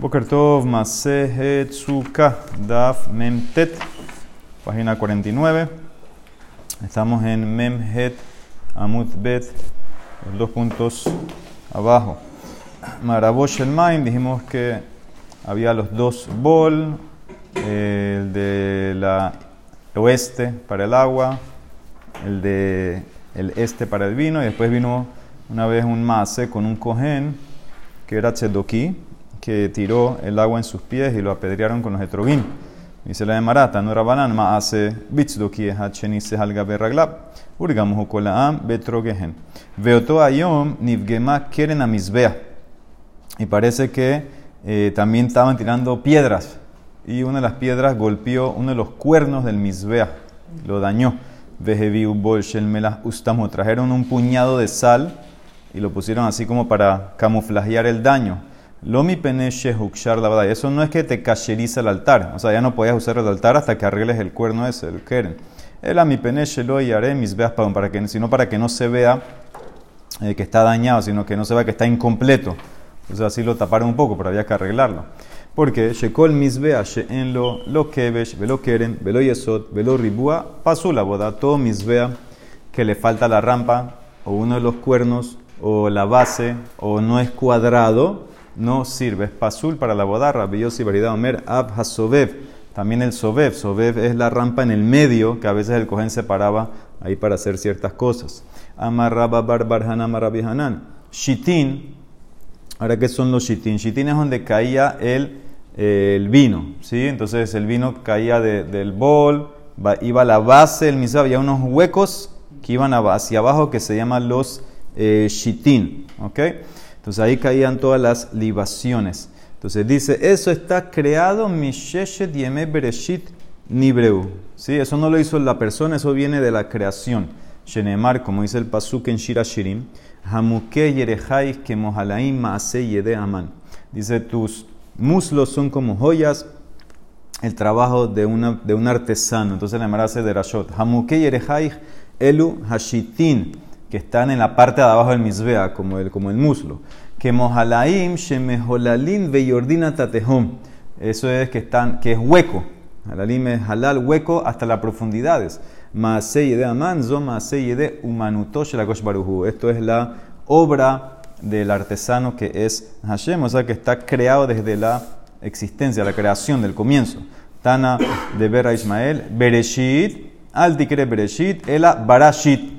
Boker Tov Masehet Sukkah Daf Memtet, página 49. Estamos en Memhet Amut Bet, los dos puntos abajo. Marabosh el Main, dijimos que había los dos bol, el de la oeste para el agua, el de el este para el vino, y después vino una vez un mase con un cohen que era Tzedoki, que tiró el agua en sus pies y lo apedrearon con los etrogim. Dice la de Marata, no ma hace bitzdoki hachenice halga berraglab. Urgamu kolaam betrogehen. Veoto ayom nivgema keren amizbea. Y parece que eh, también estaban tirando piedras. Y una de las piedras golpeó uno de los cuernos del misbea. Lo dañó. Vejeviu bolshel melas ustamo. Trajeron un puñado de sal y lo pusieron así como para camuflajear el daño. Lomi peneshe hukshar la Eso no es que te cacheriza el altar. O sea, ya no podías usar el altar hasta que arregles el cuerno ese, el keren. El mi peneshe lo y haré mis veas para que, sino para que no se vea eh, que está dañado, sino que no se vea que está incompleto. Entonces así lo taparon un poco, pero había que arreglarlo. Porque Shekol misbea en lo lo kevesh, velo keren, velo yesot, velo ribua, pasó la boda, todo misbea que le falta la rampa, o uno de los cuernos, o la base, o no es cuadrado, no sirve. Es pasul para la boda. Rabbi y Baridad Omer, Ab. También el Sobev. Sobev es la rampa en el medio que a veces el cohen se paraba ahí para hacer ciertas cosas. Amarraba Barbar Hanan, Hanan. Shitin. Ahora, ¿qué son los shitin? Shitin es donde caía el, el vino. ¿sí? Entonces el vino caía del bol, iba a la base del misab. Había unos huecos que iban hacia abajo que se llaman los eh, shitin. ¿ok? Entonces ahí caían todas las libaciones. Entonces dice, eso está creado Misheshet Yeme Bereshit Nibreu. ¿Sí? Eso no lo hizo la persona, eso viene de la creación. Shenemar, como dice el Pasuk en Shira Shirim, Hamuke Yerehais que Mohalaim Maase Yede Aman. Dice, tus muslos son como joyas, el trabajo de, una, de un artesano. Entonces la hace de Rashot. Hamuke Elu Hashitin que están en la parte de abajo del misbea, como el, como el muslo. Que mohalaim shemeholalin veyordina tatehom. Eso es que, están, que es hueco. Halalim es halal hueco hasta las profundidades. Maasei de aman, zo maasei de umanutosh la baruhu. Esto es la obra del artesano que es Hashem, o sea que está creado desde la existencia, la creación del comienzo. Tana de Bera Ismael, Bereshit, al tikre Bereshit, ela Barashit.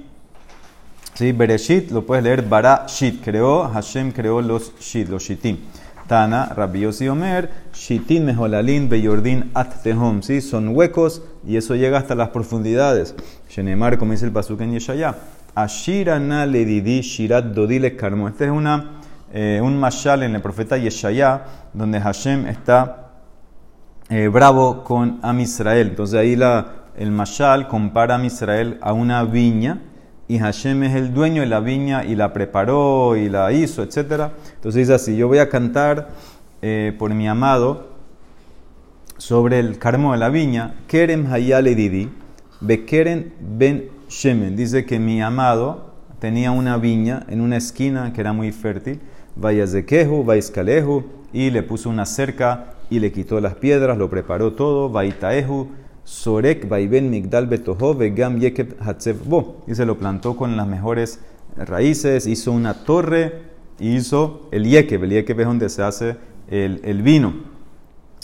¿Sí? Bereshit lo puedes leer Barashit. Creó, Hashem creó los Shit, los Shitim. Tana, Rabbi Yossi Omer, Shitim Meholalin Beyordin At Tehom. ¿Sí? Son huecos y eso llega hasta las profundidades. Shenemar, como dice el Pasuk en Yeshaya. Ashirana Ledidi Shirat Dodile Karmo. Este es una, eh, un mashal en el profeta Yeshaya, donde Hashem está eh, bravo con Am Israel. Entonces ahí la, el mashal compara a Am Israel a una viña y Hashem es el dueño de la viña y la preparó y la hizo, etc. Entonces dice así, yo voy a cantar eh, por mi amado sobre el carmo de la viña, Kerem Hayale Didi, Bekeren Ben Shemen. Dice que mi amado tenía una viña en una esquina que era muy fértil, Vayazekehu, Vaiskalehu, y le puso una cerca y le quitó las piedras, lo preparó todo, Vaitaehu, Sorek Vaiben Migdal Betoho Vegam Yekeb Bo. Y se lo plantó con las mejores raíces, hizo una torre y hizo el Yekeb. El Yekeb es donde se hace el, el vino.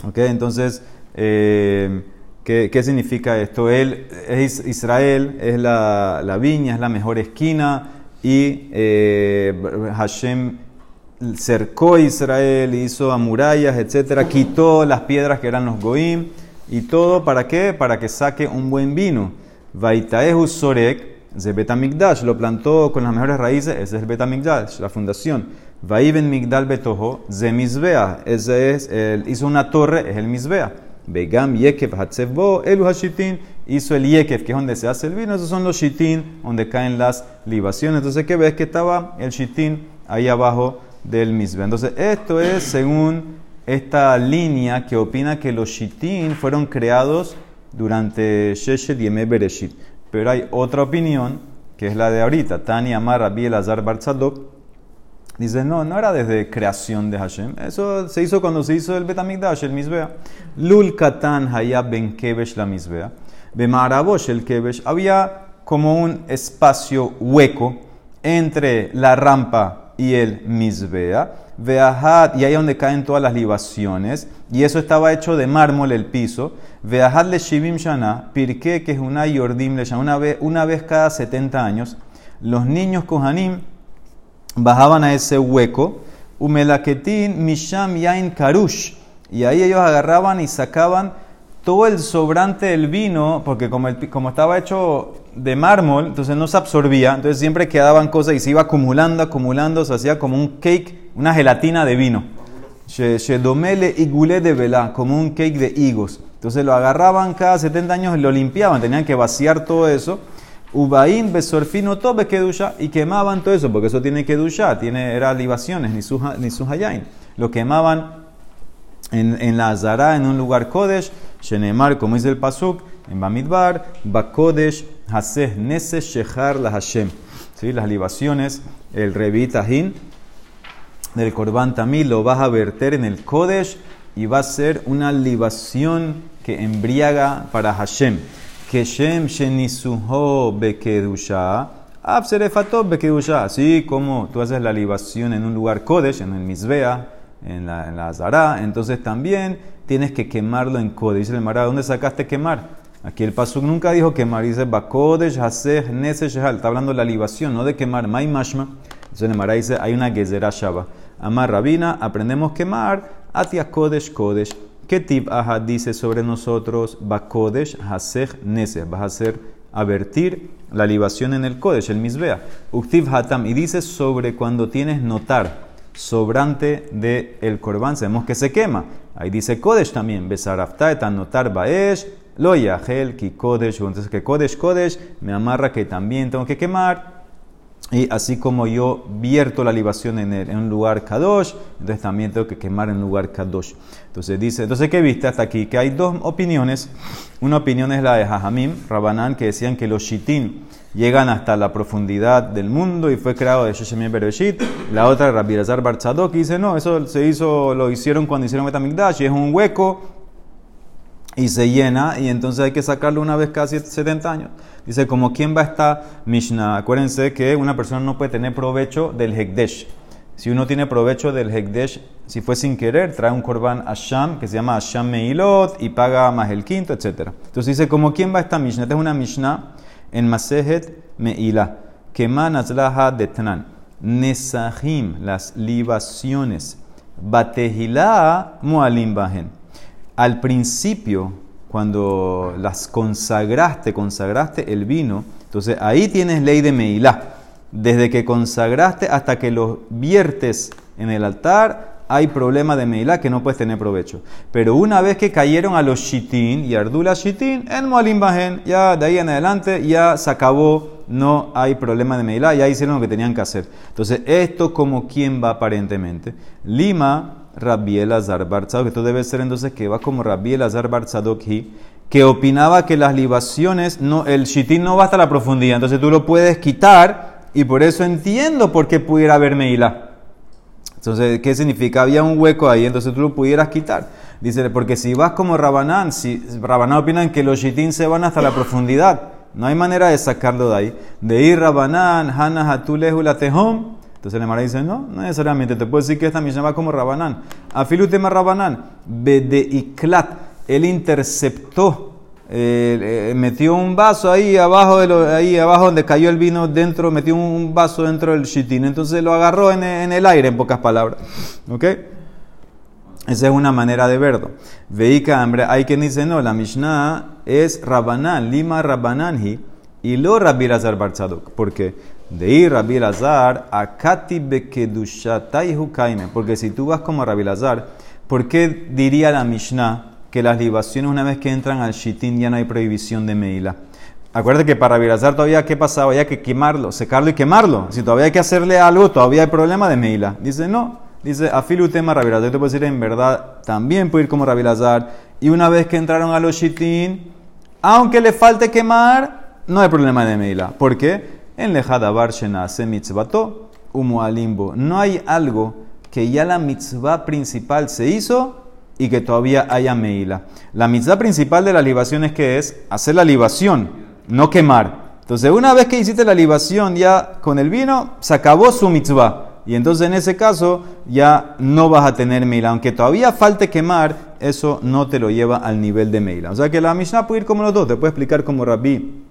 ¿Ok? Entonces, eh, ¿qué, ¿qué, significa esto? Él es Israel, es la, la viña, es la mejor esquina y eh, Hashem cercó a Israel, hizo a murallas, etcétera, quitó las piedras que eran los goim ¿Y todo para qué? Para que saque un buen vino. Vaitaehu Sorek, de Betamigdash, lo plantó con las mejores raíces, ese es el Betamigdash, la fundación. Vaiven Migdal Betoho, ze Mizbea, ese es, el, hizo una torre, es el Mizbea. Begam Yekev Hatzevbo, Elu Hashitin, hizo el Yekev, que es donde se hace el vino, esos son los Shitin, donde caen las libaciones. Entonces, ¿qué ves? Que estaba el Shitin ahí abajo del Mizbea. Entonces, esto es según esta línea que opina que los shitin fueron creados durante Sheshet Yeme Bereshit. Pero hay otra opinión, que es la de ahorita. Tani Amar Rabbi Elazar Barzadok, Dice, no, no era desde creación de Hashem. Eso se hizo cuando se hizo el Betamigdash, el Mizbea. Lul Katan Hayab Ben Kebesh la Mizbea. Bemarabosh el Kebesh. Había como un espacio hueco entre la rampa y el Mizbea. Veahad, y ahí donde caen todas las libaciones. Y eso estaba hecho de mármol el piso. Veahad le Shivim Shana, Pirke, que es una Yordim le una vez, una vez cada 70 años. Los niños Kohanim bajaban a ese hueco, Umelaketin Misham Yain Karush, y ahí ellos agarraban y sacaban todo el sobrante del vino, porque como, como estaba hecho de mármol, entonces no se absorbía, entonces siempre quedaban cosas y se iba acumulando, acumulando, se hacía como un cake, una gelatina de vino. Shedomele igule de vela, como un cake de higos. Entonces lo agarraban cada 70 años y lo limpiaban, tenían que vaciar todo eso Ubaim besorfino tobe kedusha y quemaban todo eso, porque eso tiene kedusha, tiene, era libaciones, ni su, ni su. Lo quemaban en, en la Azara, en un lugar Kodesh, Shenemar, como dice el Pasuk, en Bamidbar, Bakodesh, Haseh, Nese, Shechar, la Hashem. ¿Sí? Las libaciones, el Revitahin del Korban Tamil lo vas a verter en el Kodesh y va a ser una libación que embriaga para Hashem. Keshem Shenisuho Bekedusha, Abserefatov Bekedusha. Así como tú haces la libación en un lugar Kodesh, en el Mizbea, en la, en la Azara, entonces también tienes que quemarlo en Kodesh. Dice el Mara, ¿dónde sacaste quemar? Aquí el Pasuk nunca dijo quemar, dice Bakodesh, Haseh, Nese, Shehal. Está hablando de la libación, no de quemar. Mai Mashma. Entonces el Mara dice, hay una Gezerah Shaba. Amar Rabina, aprendemos quemar, Atia Kodesh, Kodesh. ¿Qué tip Ahad dice sobre nosotros? Bakodesh Hasech Nese. Vas a hacer avertir la libación en el Kodesh, el Misbea. Uktiv Hatam. Y dice sobre cuando tienes notar sobrante del el Korban. Sabemos que se quema. Ahí dice Kodesh también. Besarafta etan notar Baesh. Lo Yahel ki Kodesh. Entonces que Kodesh, Kodesh me amarra que también tengo que quemar. Y así como yo vierto la libación en, un lugar kadosh, entonces también tengo que quemar en un lugar kadosh. Entonces dice, entonces ¿qué viste hasta aquí? Que hay dos opiniones. Una opinión es la de Jajamim, Rabanán, que decían que los shitin llegan hasta la profundidad del mundo y fue creado de Sheshemim Bereshit. La otra, Rabbi Lazar Barzadok, que dice, no, eso se hizo, lo hicieron cuando hicieron Metamigdash y es un hueco y se llena y entonces hay que sacarlo una vez cada 70 años. Dice, como quién va a estar Mishnah. Acuérdense que una persona no puede tener provecho del Hekdesh. Si uno tiene provecho del Hekdesh, si fue sin querer, trae un korban Asham, que se llama Asham Meilot, y paga más el quinto, etc. Entonces dice, como quién va a estar Mishnah. Esta es una Mishnah en Masejet Meila. Keman Azlaha Detnan. Nesahim, las libaciones. Batehila Mualim Bahen. Al principio, cuando las consagraste, consagraste el vino, entonces ahí tienes ley de Meilá. Desde que consagraste hasta que los viertes en el altar, hay problema de Meilá que no puedes tener provecho. Pero una vez que cayeron a los Shitin y Ardula Shitin, en Moalim Bajen, ya de ahí en adelante ya se acabó, no hay problema de Meilá, ya hicieron lo que tenían que hacer. Entonces, esto como quién va aparentemente. Lima Rabbi Elazar Barzadok, esto debe ser entonces que va como Rabbi Elazar Barzadok, que opinaba que las libaciones, no, el shitín no va hasta la profundidad, entonces tú lo puedes quitar y por eso entiendo por qué pudiera haber Meila. Entonces, ¿qué significa? Había un hueco ahí, entonces tú lo pudieras quitar. Dice, porque si vas como Rabanán, si Rabanán opinan que los shitín se van hasta la profundidad, no hay manera de sacarlo de ahí. De ir Rabanán, Hana Hatulehu la Tehom, entonces el Emara dice, no, no necesariamente, te puedo decir que esta misma va como Rabanán. Afilutema Rabanán, Bedeiklat, él interceptó, eh, eh, metió un vaso ahí abajo, de lo, ahí abajo donde cayó el vino dentro, metió un vaso dentro del shitín, entonces lo agarró en, el aire, en pocas palabras. ¿Ok? Esa es una manera de verlo. Veika, hambre, hay quien dice, no, la Mishnah es Rabanán, Lima Rabananji, y lo Rabbi Lazar Barzadok. ¿Por qué? De ir Rabbi Lazar a Kati Bekedushataihu Kaime. Porque si tú vas como Rabbi Lazar, ¿por qué diría la Mishnah que las libaciones una vez que entran al Shitin ya no hay prohibición de Meila? Acuérdate que para Rabbi todavía, ¿qué pasaba? Había que quemarlo, secarlo y quemarlo. Si todavía hay que hacerle algo, todavía hay problema de Meila. Dice, no. Dice, afilu tema Rabbi. Yo te puedo decir, en verdad, también puedo ir como Rabbi. Y una vez que entraron a los Shitin, aunque le falte quemar, no hay problema de Meila. ¿Por qué? En lejadabar se mitzvato, umualimbo. No hay algo que ya la mitzvah principal se hizo y que todavía haya meila. La mitzvah principal de la libación es que es hacer la libación, no quemar. Entonces, una vez que hiciste la libación ya con el vino, se acabó su mitzvah. Y entonces en ese caso ya no vas a tener meila. Aunque todavía falte quemar, eso no te lo lleva al nivel de meila. O sea que la Mishnah puede ir como los dos. Te puede explicar como Rabbi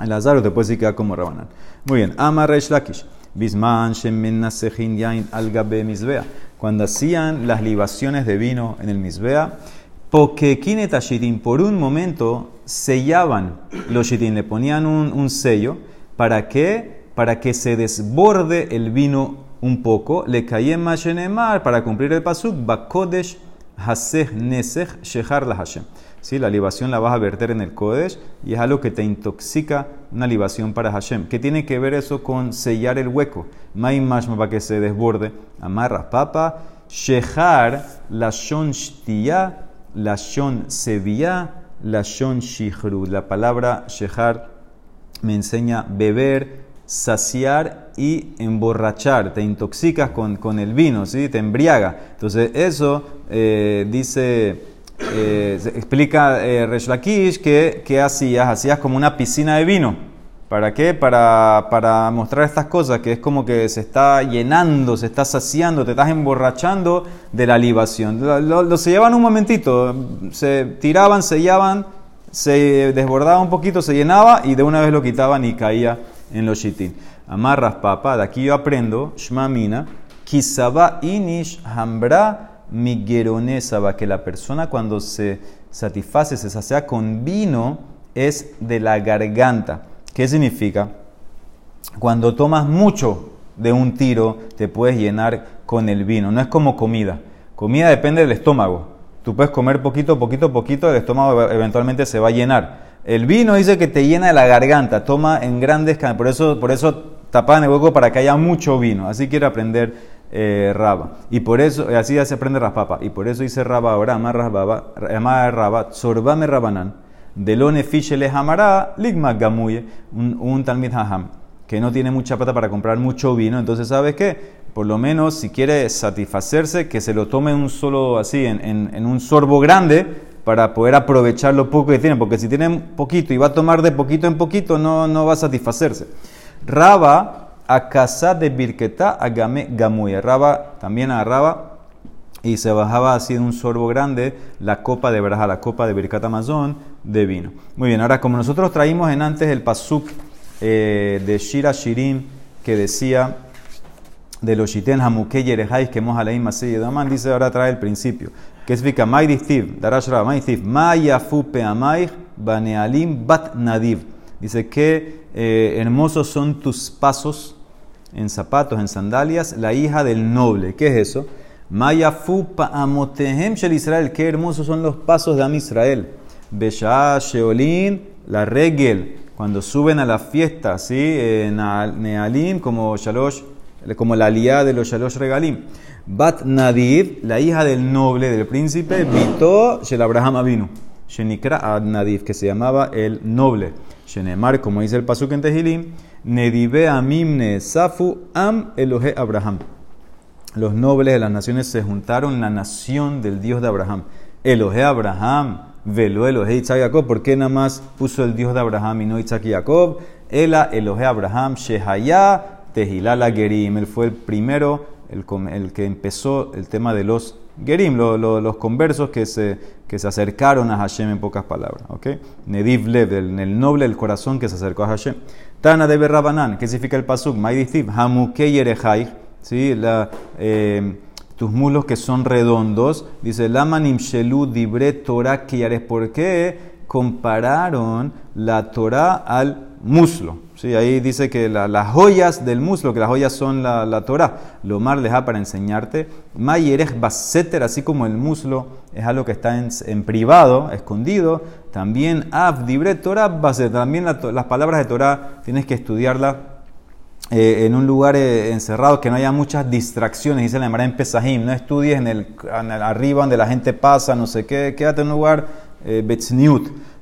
el azar o te puede decir como Rabanán. Muy bien. Amar Reish Lakish. Bisman shemen yain al gabe misbea. Cuando hacían las libaciones de vino en el misbea, Pokekinet por un momento sellaban los shitin, le ponían un, sello. ¿Para qué? Para que se desborde el vino un poco. Le caía mar para cumplir el pasuk. Bakodesh haseh nesech shehar Hashem. ¿Sí? La libación la vas a verter en el Kodesh y es algo que te intoxica una libación para Hashem. ¿Qué tiene que ver eso con sellar el hueco? Mai mashma para que se desborde. Amarras papa. Shehar la shon shtiya la shon sevilla, la shon shihru. La palabra shehar me enseña beber, saciar y emborrachar. Te intoxicas con, con el vino, ¿sí? te embriaga. Entonces eso eh, dice, eh, explica eh, Resh Lakish que, hacías, hacías como una piscina de vino. ¿Para qué? Para, para, mostrar estas cosas, que es como que se está llenando, se está saciando, te estás emborrachando de la libación. Lo, lo, sellaban un momentito, se tiraban, sellaban, se desbordaba un poquito, se llenaba y de una vez lo quitaban y caía en los shitin. Amarras papá, de aquí yo aprendo, shmamina, kisaba inish hambra migueronesaba, que la persona cuando se satisface, se sacia con vino, es de la garganta. ¿Qué significa? Cuando tomas mucho de un tiro, te puedes llenar con el vino. No es como comida. Comida depende del estómago. Tú puedes comer poquito, poquito, poquito, el estómago eventualmente se va a llenar. El vino dice que te llena de la garganta, toma en grandes por eso, por eso tapan el hueco para que haya mucho vino. Así quiere aprender eh, Raba. Y por eso, así ya se aprende Raspapa. Y por eso dice Raba ahora, Amar Raba, Sorbame Rabanán Delone Fishe le jamará, ligma gamuye, un, un talmid haham, que no tiene mucha plata para comprar mucho vino, entonces ¿sabes qué? Por lo menos si quiere satisfacerse, que se lo tome un solo así, en, en, un sorbo grande, para poder aprovechar lo poco que tiene, porque si tiene poquito y va a tomar de poquito en poquito, no, no va a satisfacerse. Raba a casa de Birketa a Gamuye. Raba también agarraba y se bajaba así en un sorbo grande la copa de Braja, la copa de Birkat Amazon de vino. Muy bien, ahora como nosotros traímos en antes el pasuk eh, de Shira Shirim que decía de los Shiten Hamuke Yerehais que Mojaleim Masei Daman, dice ahora trae el principio. Que es Vika Mai Distiv, Darash Raba, Mai Distiv, Mayafu Peamaich Banealim Bat Nadiv. Dice que eh, hermosos son tus pasos en zapatos, en sandalias, la hija del noble. ¿Qué es eso? Mayafu Paamotehem Shel Israel. Qué hermosos son los pasos de Am Israel. Besha Sheolin, la regel, cuando suben a la fiesta, ¿sí? Nealim, como Shalosh, como la aliada de los Shalosh Regalim. Bat Nadiv, la hija del noble, del príncipe, Vito Shel Abraham Avinu. Shenikra Ad Nadiv, que se llamaba el noble. Shenemar, como dice el Pasuk en Tehilim, Amimne Safu Am Elohe Abraham. Los nobles de las naciones se juntaron la nación del Dios de Abraham. Elohe Abraham Velo Elohe Isaac Jacob. ¿Por qué nada más puso el Dios de Abraham y no Isaac y Jacob? Ela Elohe Abraham Shehaya Tehilala Gerim. Él fue el primero, el, el, que empezó el tema de los Gerim, los conversos que se, que se acercaron a Hashem en pocas palabras. ¿okay? Nediv Lev, el, noble del corazón que se acercó a Hashem. Tana de Berrabanan, ¿qué significa el pasuk? Maidistiv, Hamuke Yerehai. ¿sí? La, eh, tus mulos que son redondos. Dice, Lamanim Shelu Dibre Torah Kiyares. ¿Por qué compararon la Torah al muslo? ¿Sí? Ahí dice que las joyas del muslo, que las joyas son la, la Torah. Lo mar deja para enseñarte. Mayerej Baseter, así como el muslo es algo que está en, en privado, escondido. También Av Dibre Torah Baseter. También las palabras de Torah tienes que estudiarlas eh, en un lugar eh, encerrado, que no haya muchas distracciones, dice la Emara en Pesajim, no estudies en el, arriba donde la gente pasa, no sé qué, quédate en un lugar eh,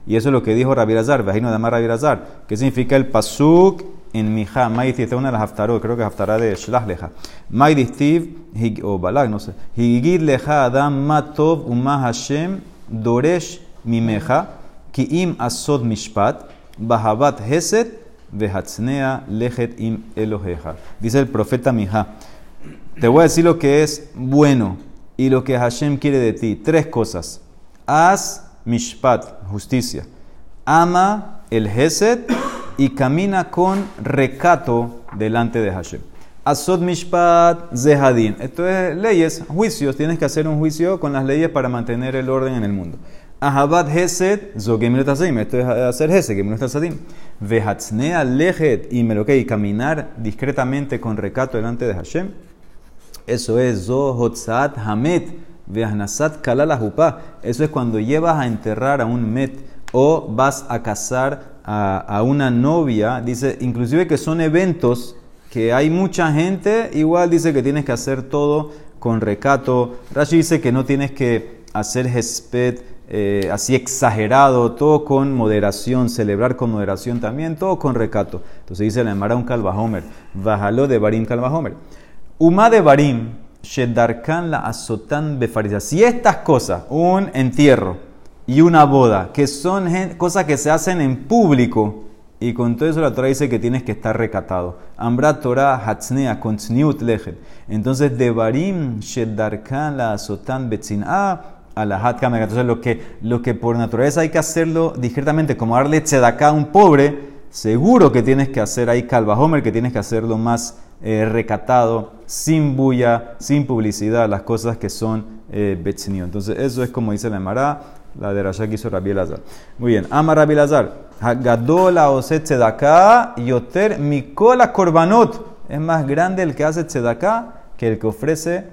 Y eso es lo que dijo Rabbi Razar, Vajino de Amar Rabbi ¿Qué significa el pasuk? en Mija, Maidistiv, esta es una de las haftarot, creo que haftará de Shlach Leja. Maidistiv, o Balag, no sé. Higid Leja Adam Matov Uma Hashem Doresh Mimeja, Kiim Asod Mishpat, Bahabat Heset, Vehatznea Lejet Im Eloheja. Dice el profeta Mija. Te voy a decir lo que es bueno y lo que Hashem quiere de ti. Tres cosas. Haz mishpat, justicia. Ama el Hesed y camina con recato delante de Hashem. Asod mishpat zehadin. Esto es leyes, juicios. Tienes que hacer un juicio con las leyes para mantener el orden en el mundo. Ahabat Hesed, Zogemilut Asadim. Esto es hacer Hesed, Gemilut Asadim. Vehatznea Lejet y y caminar discretamente con recato delante de Hashem. Eso es Zohotzat Hamet, Vehnasat Kalalahupa. Eso es cuando llevas a enterrar a un Met o vas a casar a, a, una novia. Dice, inclusive que son eventos que hay mucha gente, igual dice que tienes que hacer todo con recato. Rashi dice que no tienes que hacer Hesped eh, así exagerado, todo con moderación, celebrar con moderación también, todo con recato. Entonces dice la Emara un calvajomer, bajalo de Barim calvajomer. Uma de Barim, Shedarkan la azotan befarisa. Si estas cosas, un entierro y una boda, que son cosas que se hacen en público, y con todo eso la Torah dice que tienes que estar recatado. Ambra Torah hatznea kontniut lechet. Entonces, de Barim, Shedarkan la azotan betzinah, a la Entonces, lo que, lo que por naturaleza hay que hacerlo discretamente, como darle tzedaká a un pobre, seguro que tienes que hacer ahí calvajomer, que tienes que hacerlo más eh, recatado, sin bulla, sin publicidad, las cosas que son eh, Entonces, eso es como dice la Emara, la de Rasha que hizo Rabbi Elazar. Muy bien, ama Rabbi Elazar. Hagadola oset tzedaká, yoter mikola korbanot. Es más grande el que hace tzedaká que el que ofrece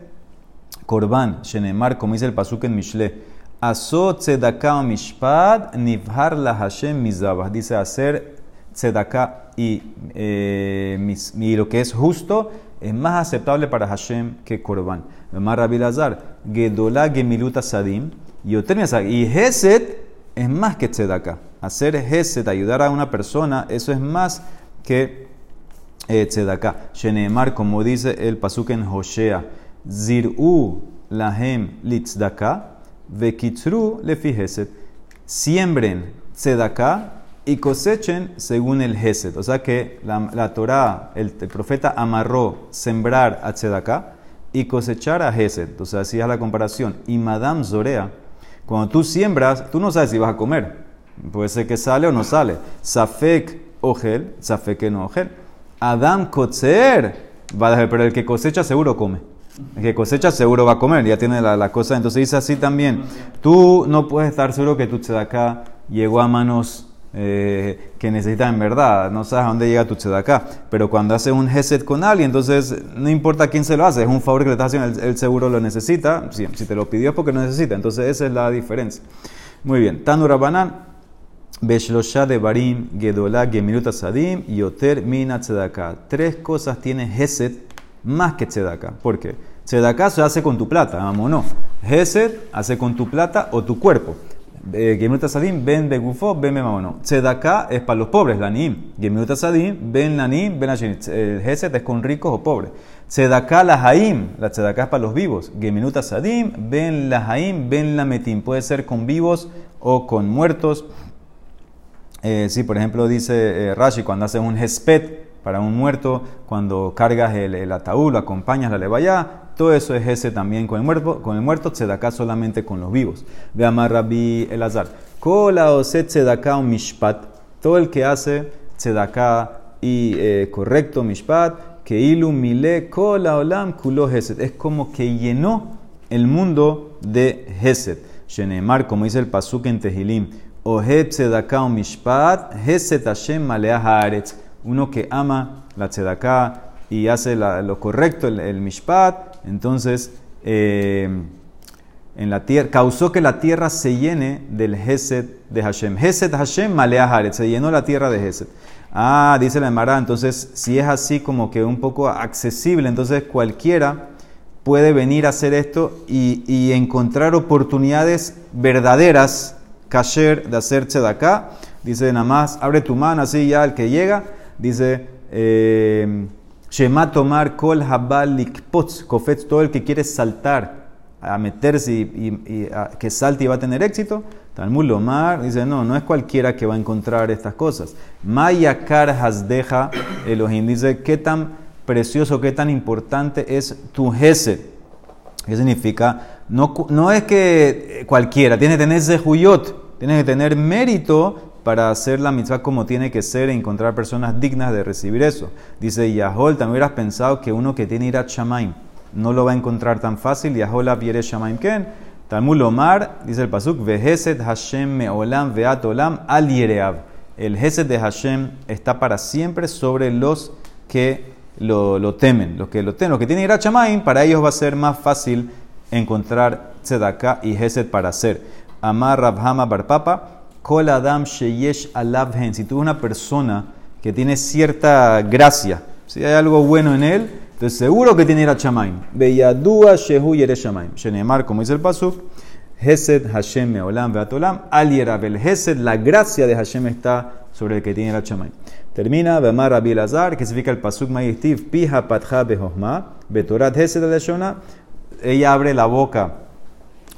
korban. Shenemar, como dice el pasuk en Mishle. Asot tzedaká mishpad, nivhar la Hashem mizabah. Dice hacer tzedaká eh, y, lo que es justo es más aceptable para Hashem que Korban. Más Rabbi Lazar, Gemiluta Sadim, y Geset es más que Tzedaka. Hacer Geset, ayudar a una persona, eso es más que eh, Tzedaka. Sheneemar, como dice el pasuk en Hoshea, Zir'u lahem litzdaka, vekitzru lefi Geset. Siembren Tzedaka y cosechen según el Gesed. O sea que la, la Torah, el, profeta amarró sembrar a Tzedaká y cosechar a Gesed. Entonces así es la comparación. Y Madame Zorea, cuando tú siembras, tú no sabes si vas a comer. Puede ser que sale o no sale. Safek ogel, safek no ogel. Adam kotzer pero el que cosecha seguro come. El que cosecha seguro va a comer, ya tiene la, la cosa. Entonces dice así también. Tú no puedes estar seguro que tu tzedaká llegó a manos eh, que necesitas en verdad, no sabes a dónde llega tu acá pero cuando haces un Geset con alguien, entonces no importa quién se lo hace, es un favor que le estás haciendo, él, seguro lo necesita, si, si, te lo pidió es porque lo necesita, entonces esa es la diferencia. Muy bien, Tanura Banan, Beshlosha de Barim, Gedolá, Gemiruta Sadim, Yoter, Mina, Tzedakah. Tres cosas tiene Geset más que Tzedakah. ¿Por qué? Tzedakah se hace con tu plata, vamos no. Geset hace con tu plata o tu cuerpo. Gemilut Asadim, ben begufo, ben mamono. Tzedaká es para los pobres, la niim. Gemilut Asadim, ben lanim, ben ashenit. El Geset es con ricos o pobres. Tzedaká la haim, la tzedaká es para los vivos. Gemilut Asadim, ben la haim, ben la metim. Puede ser con vivos o con muertos. Eh, sí, por ejemplo, dice eh, Rashi, cuando haces un hespet para un muerto, cuando cargas el, el ataúd, lo acompañas, la levaya, todo eso es ese también con el muerto, con el muerto, tzedaká solamente con los vivos. Ve a Rabbi Elazar. Kola oset tzedaká o mishpat. Todo el que hace tzedaká y eh, correcto mishpat, que ilu mile kola olam kulo heset. Es como que llenó el mundo de heset. Shenemar, como dice el pasuk en Tehilim. Ohet tzedaká o mishpat, heset Hashem maleah haaretz. Uno que ama la tzedaká y hace lo correcto, el, mishpat, entonces, eh, en la tierra, causó que la tierra se llene del Hesed de Hashem. Hesed Hashem Malea se llenó la tierra de Hesed. Ah, dice la Emara, entonces si es así como que un poco accesible, entonces cualquiera puede venir a hacer esto y, encontrar oportunidades verdaderas, kasher, de hacerse de. Dice nada más, abre tu mano así ya el que llega, dice Eh, Shema tomar kol habal likpotz, kofetz, todo el que quiere saltar, a meterse y, que salte y va a tener éxito. Talmud Lomar dice, no, no es cualquiera que va a encontrar estas cosas. Mayakar hasdeja, Elohim dice, qué tan precioso, qué tan importante es tu Gesed. ¿Qué significa? No, no es que cualquiera, tiene que tener zehuyot, tiene que tener mérito para hacer la mitzvah como tiene que ser e encontrar personas dignas de recibir eso. Dice Yahol, también hubieras pensado que uno que tiene ir a Shamaim no lo va a encontrar tan fácil. Yahol viere Shamaim Ken. Talmud Lomar, dice el Pasuk, Veheset Hashem Meolam Veat Olam Al Yereab. El Hesed de Hashem está para siempre sobre los que lo, temen. Los que lo temen, los que tienen ir a Shamaim, para ellos va a ser más fácil encontrar Tzedakah y Hesed para hacer. Amar Rabhama Barpapa. Kol Adam Sheyesh Alavhen. Si tú eres una persona que tiene cierta gracia, si hay algo bueno en él, entonces seguro que tiene Irachamaim. Beyadua Shehu Yereshamaim. Shenemar, como dice el Pasuk, Hesed Hashem Meolam Beatolam. Al Yerabel Hesed, la gracia de Hashem está sobre el que tiene Irachamaim. Termina, Bemar Rabbi Lazar, que significa el Pasuk Mayistiv, Pija Patja Behohma, Betorat Hesed Aleshona. Ella abre la boca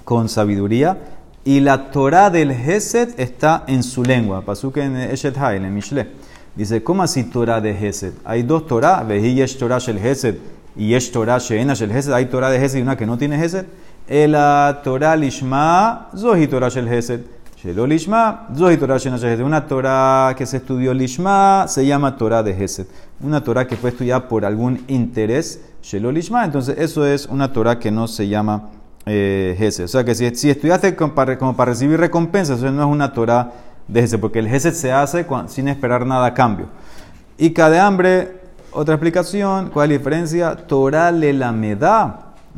con sabiduría y la Torah del Hesed está en su lengua. Pasuk en Eshet Hail, en Mishle. Dice, ¿cómo así Torah de Hesed? Hay dos Torah, Vehi Yesh Torah Shel Hesed y Yesh Torah Sheena Shel Hesed. Hay Torah de Hesed y una que no tiene Hesed. El Torah Lishma, Zohi Torah Shel Hesed. Shelo Lishma, Zohi Torah Sheena Shel Hesed. Una Torah que se estudió Lishma se llama Torah de Hesed. Una Torah que fue estudiada por algún interés, Shelo Lishma. Entonces, eso es una Torah que no se llama eh, O sea que si, estudiaste como para, recibir recompensas, eso no es una Torah de Gesed, porque el Gesed se hace sin esperar nada a cambio. Y cada hambre, otra explicación, ¿cuál es la diferencia? Torah le la.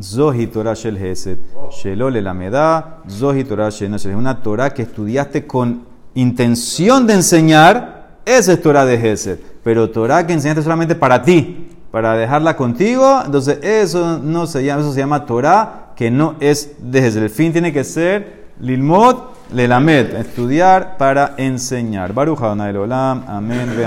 Zohi Torah Shel Gesed. Shelo le la meda. Zohi Torah Shel Es una Torah que estudiaste con intención de enseñar. Esa es Torah de Gesed. Pero Torah que enseñaste solamente para ti, para dejarla contigo, entonces eso no se llama, eso se llama Torah que no es desde el fin, tiene que ser Lilmod Lelamed, estudiar para enseñar. Baruch Olam, amén, ve.